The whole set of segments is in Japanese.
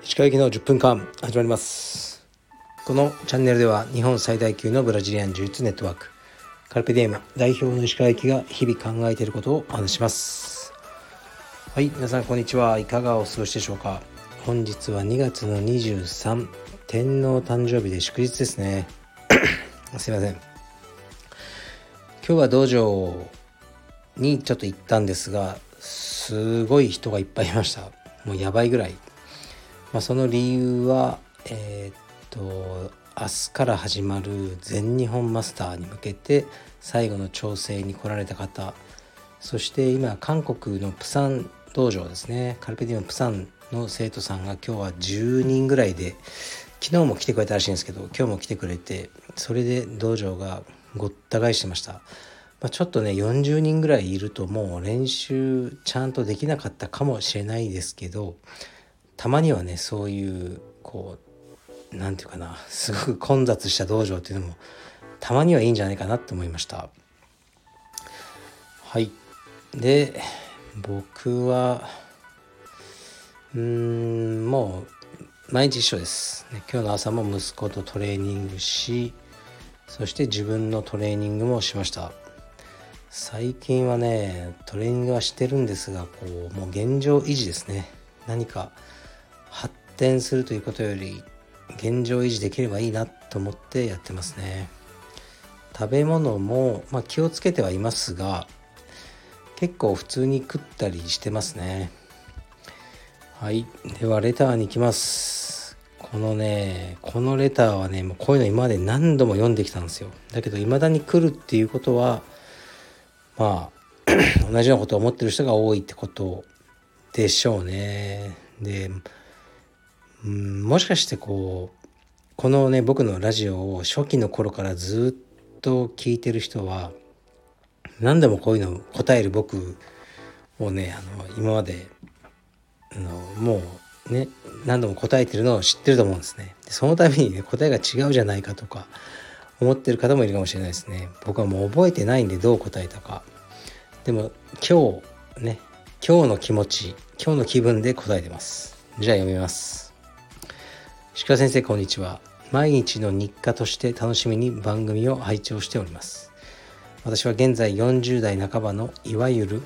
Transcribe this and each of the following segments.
石川行の10分間始まります。このチャンネルでは日本最大級のブラジリアン柔術ネットワークカルペディエム代表の石川行が日々考えていることをお話します。はい皆さんこんにちは。いかがお過ごしでしょうか。本日は2月の23天皇誕生日で祝日ですね。すいません。今日は道場にちょっと行ったんですがすごい人がいっぱいいました。もうやばいぐらい、まあ、その理由はえー、っと明日から始まる全日本マスターに向けて最後の調整に来られた方。そして今韓国のプサン道場ですね。カルペディウムプサンの生徒さんが今日は10人ぐらいで昨日も来てくれたらしいんですけど今日も来てくれてそれで道場がごった返してました、まあ、ちょっとね40人ぐらいいるともう練習ちゃんとできなかったかもしれないですけどたまにはねそういうこう何て言うかなすごく混雑した道場っていうのもたまにはいいんじゃないかなと思いました。はい。で僕はうーんもう毎日一緒です、今日の朝も息子とトレーニングしそして自分のトレーニングもしました。最近はねトレーニングはしてるんですがこうもう現状維持ですね。何か発展するということより現状維持できればいいなと思ってやってますね。食べ物も、まあ、気をつけてはいますが結構普通に食ったりしてますね。はい。ではレターに行きます。このねこのレターはねもうこういうの今まで何度も読んできたんですよ。だけど未だに来るっていうことはまあ 同じようなことを思ってる人が多いってことでしょうね。でうんもしかしてこうこのね僕のラジオを初期の頃からずっと聞いてる人は何でもこういうの答える僕をねあの今まであのもうね何度も答えてるのを知ってると思うんですね。そのためにね答えが違うじゃないかとか思ってる方もいるかもしれないですね。僕はもう覚えてないんでどう答えたか。でも今日ね今日の気持ち今日の気分で答えてます。じゃあ読みます。鹿先生こんにちは。毎日の日課として楽しみに番組を拝聴しております。私は現在40代半ばのいわゆる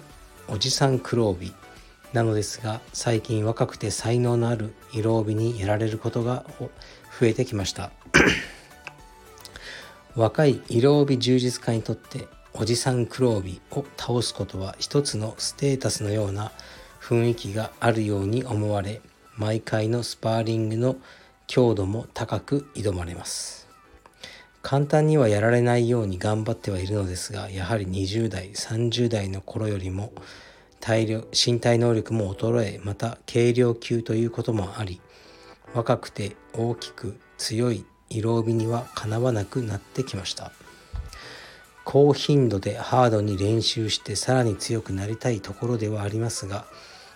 おじさん黒帯。なのですが最近若くて才能のある色帯にやられることが増えてきました。若い色帯充実家にとっておじさん黒帯を倒すことは一つのステータスのような雰囲気があるように思われ毎回のスパーリングの強度も高く挑まれます。簡単にはやられないように頑張ってはいるのですがやはり20代30代の頃よりも体力身体能力も衰えまた軽量級ということもあり若くて大きく強い色帯にはかなわなくなってきました。高頻度でハードに練習してさらに強くなりたいところではありますが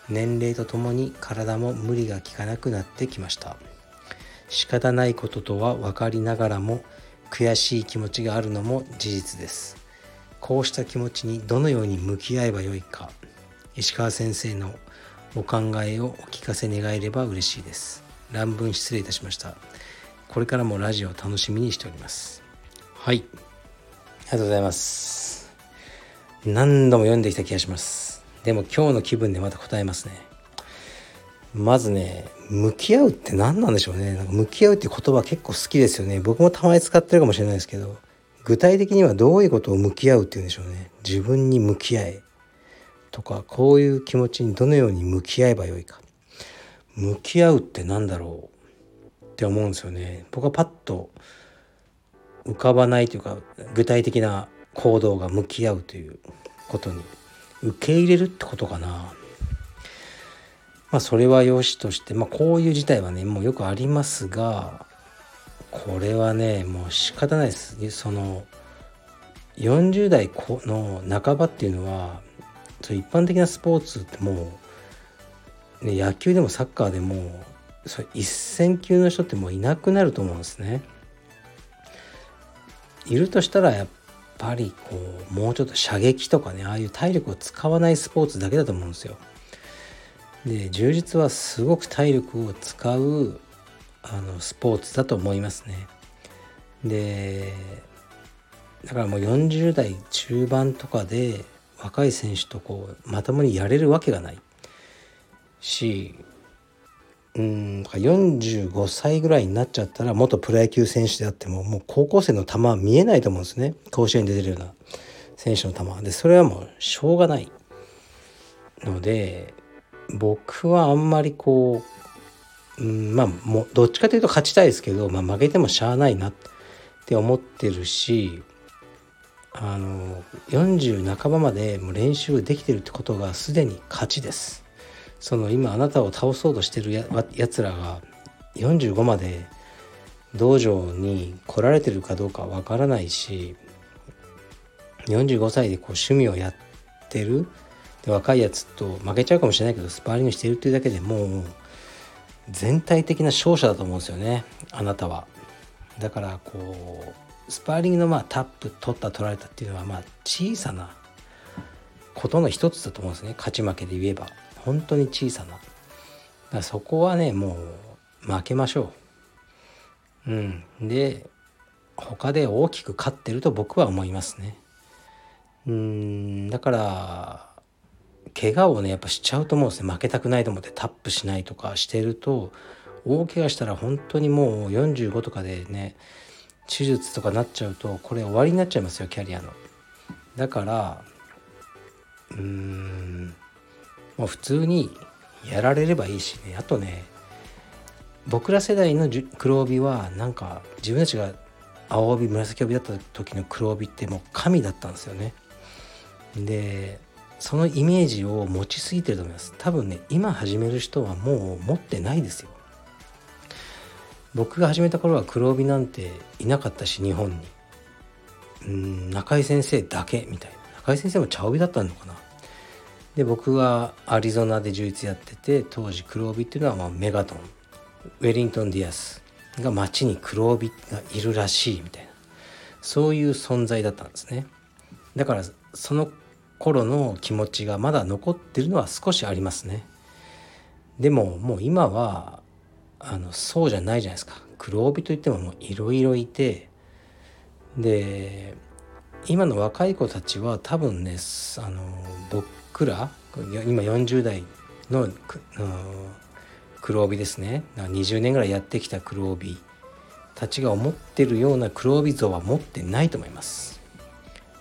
年齢とともに体も無理がきかなくなってきました。仕方ないこととは分かりながらも悔しい気持ちがあるのも事実です。こうした気持ちにどのように向き合えばよいか。石川先生のお考えをお聞かせ願えれば嬉しいです。乱文失礼いたしました。これからもラジオを楽しみにしております。はい。ありがとうございます。何度も読んできた気がします。でも今日の気分でまた答えますね。まずね向き合うって何なんでしょうね。なんか向き合うって言葉結構好きですよね。僕もたまに使ってるかもしれないですけど具体的にはどういうことを向き合うっていうんでしょうね。自分に向き合え。とかこういう気持ちにどのように向き合えばよいか。向き合うって何だろうって思うんですよね。僕はパッと浮かばないというか具体的な行動が向き合うということに受け入れるってことかな。まあそれは良しとしてまあこういう事態はねもうよくありますがこれはねもう仕方ないです。その40代の半ばっていうのは一般的なスポーツってもう、ね、野球でもサッカーでもそれ一線級の人ってもういなくなると思うんですね。いるとしたらやっぱりこうもうちょっと射撃とかねああいう体力を使わないスポーツだけだと思うんですよ。で柔術はすごく体力を使うあのスポーツだと思いますね。でだからもう40代中盤とかで若い選手とこうまともにやれるわけがないしうん45歳ぐらいになっちゃったら元プロ野球選手であってももう高校生の球は見えないと思うんですね甲子園に出てるような選手の球でそれはもうしょうがないので僕はあんまりこう、うん、まあもうどっちかというと勝ちたいですけど、まあ、負けてもしゃあないなって思ってるしあの40半ばまでもう練習できてるってことがすでに勝ちです。その今あなたを倒そうとしてるややつらが45まで道場に来られてるかどうかわからないし45歳でこう趣味をやってるで若いやつと負けちゃうかもしれないけどスパーリングしてるっていうだけでもう全体的な勝者だと思うんですよねあなたは。だからこうスパーリングのまあタップ取った取られたっていうのはまあ小さなことの一つだと思うんですね勝ち負けで言えば。本当に小さな。だそこはねもう負けましょう。うん。で他で大きく勝ってると僕は思いますね。うん。だから怪我をねやっぱしちゃうと思うんですね。負けたくないと思ってタップしないとかしてると大怪我したら本当にもう45とかでね手術とかなっちゃうとこれ終わりになっちゃいますよキャリアの。だからうーん。もう普通にやられればいいしね。あとね僕ら世代の黒帯はなんか自分たちが青帯紫帯だった時の黒帯ってもう神だったんですよね。でそのイメージを持ちすぎてると思います。多分ね今始める人はもう持ってないですよ。僕が始めた頃は黒帯なんていなかったし日本に。うん中井先生だけみたいな。中井先生も茶帯だったのかな。で僕はアリゾナで充実やってて当時黒帯っていうのはまあメガトン。ウェリントン・ディアスが街に黒帯がいるらしいみたいな。そういう存在だったんですね。だからその頃の気持ちがまだ残ってるのは少しありますね。でももう今はあのそうじゃないじゃないですか。黒帯といってももういろいろいてで今の若い子たちは多分ねあの僕僕ら？今40代の黒帯ですね。20年ぐらいやってきた黒帯。たちが思ってるような黒帯像は持ってないと思います。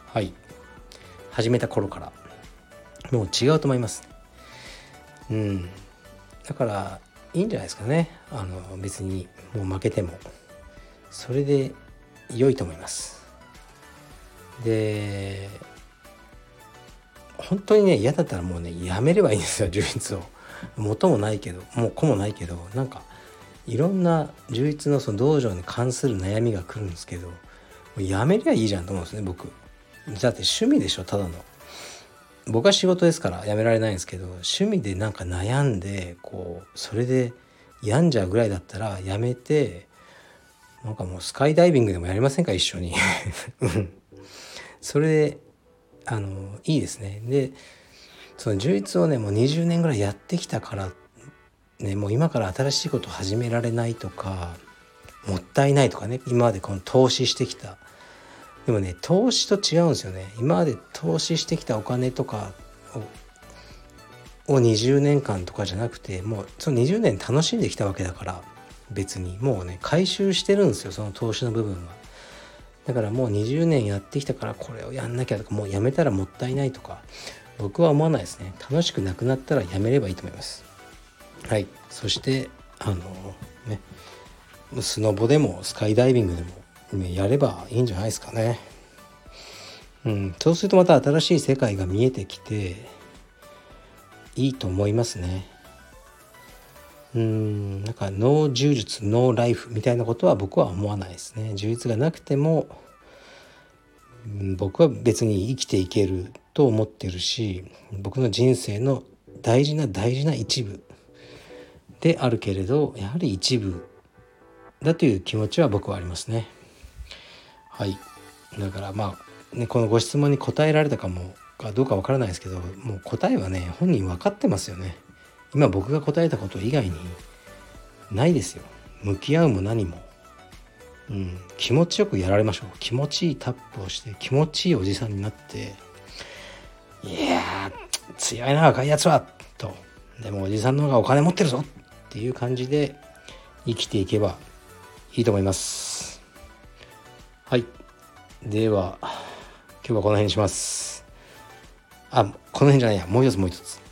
はい。始めた頃から。もう違うと思います。うん。だからいいんじゃないですかね。あの別にもう負けても。それで良いと思います。で本当にね嫌だったらもうねやめればいいんですよ充実を元もないけどもう子もないけどなんかいろんな充実のその道場に関する悩みが来るんですけどやめりゃいいじゃんと思うんですね僕。だって趣味でしょただの。僕は仕事ですからやめられないんですけど趣味でなんか悩んでこうそれで病んじゃうぐらいだったらやめてなんかもうスカイダイビングでもやりませんか一緒に。それであのいいですね。でその充実をねもう20年ぐらいやってきたからねもう今から新しいことを始められないとかもったいないとかね今までこの投資してきた。でもね投資と違うんですよね。今まで投資してきたお金とかをを20年間とかじゃなくてもうその20年楽しんできたわけだから別に。もうね回収してるんですよその投資の部分は。だからもう20年やってきたからこれをやんなきゃとかもうやめたらもったいないとか僕は思わないですね。楽しくなくなったらやめればいいと思います。はい。そしてあのねスノボでもスカイダイビングでも、ね、やればいいんじゃないですかね。うん。そうするとまた新しい世界が見えてきていいと思いますね。うんなんかノー柔術ノーライフみたいなことは僕は思わないですね。充実がなくても僕は別に生きていけると思ってるし僕の人生の大事な大事な一部であるけれどやはり一部だという気持ちは僕はありますね。はい。だからまあね、このご質問に答えられたかもかどうかわからないですけどもう答えはね本人分かってますよね。今僕が答えたこと以外にないですよ。向き合うも何も、うん、気持ちよくやられましょう。気持ちいいタップをして気持ちいいおじさんになっていや強いな若いやつは。と。でもおじさんの方がお金持ってるぞ。っていう感じで生きていけばいいと思います。はい。では今日はこの辺にします。あこの辺じゃないや。もう一つもう一つ。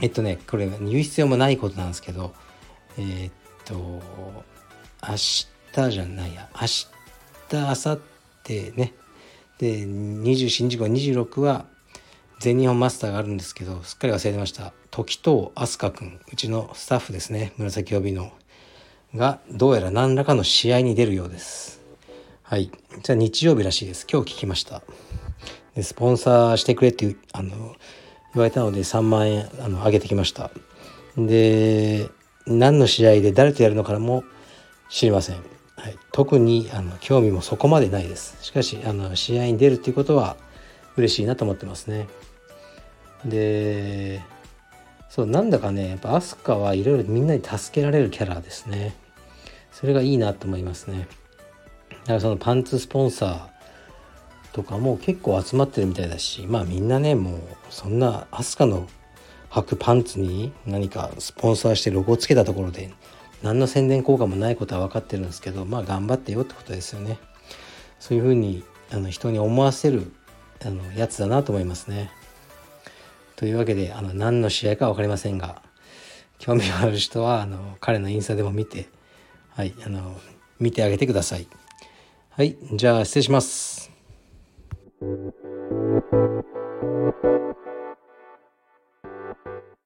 えっとねこれ言う必要もないことなんですけどえ、っと明日じゃないや。明日明後日ね。で24日後26は全日本マスターがあるんですけどすっかり忘れてました。時藤飛鳥君うちのスタッフですね。紫帯のがどうやら何らかの試合に出るようです。はい。じゃあ日曜日らしいです。今日聞きました。でスポンサーしてくれっていうあの言われたので3万円あの上げてきました。で何の試合で誰とやるのかも知りません、はい、特にあの興味もそこまでないです。しかしあの試合に出るっていうことは嬉しいなと思ってますね。でそうなんだかねやっぱ飛鳥はいろいろみんなに助けられるキャラですね。それがいいなと思いますね。だからそのパンツスポンサーとかも結構集まってるみたいだしまあみんなねもうそんな飛鳥の履くパンツに何かスポンサーしてロゴをつけたところで何の宣伝効果もないことは分かってるんですけどまあ頑張ってよってことですよねそういうふうにあの人に思わせるあのやつだなと思いますね。というわけであの何の試合か分かりませんが興味がある人はあの彼のインスタでも見てはいあの見てあげてください。はいじゃあ失礼します。Thank you.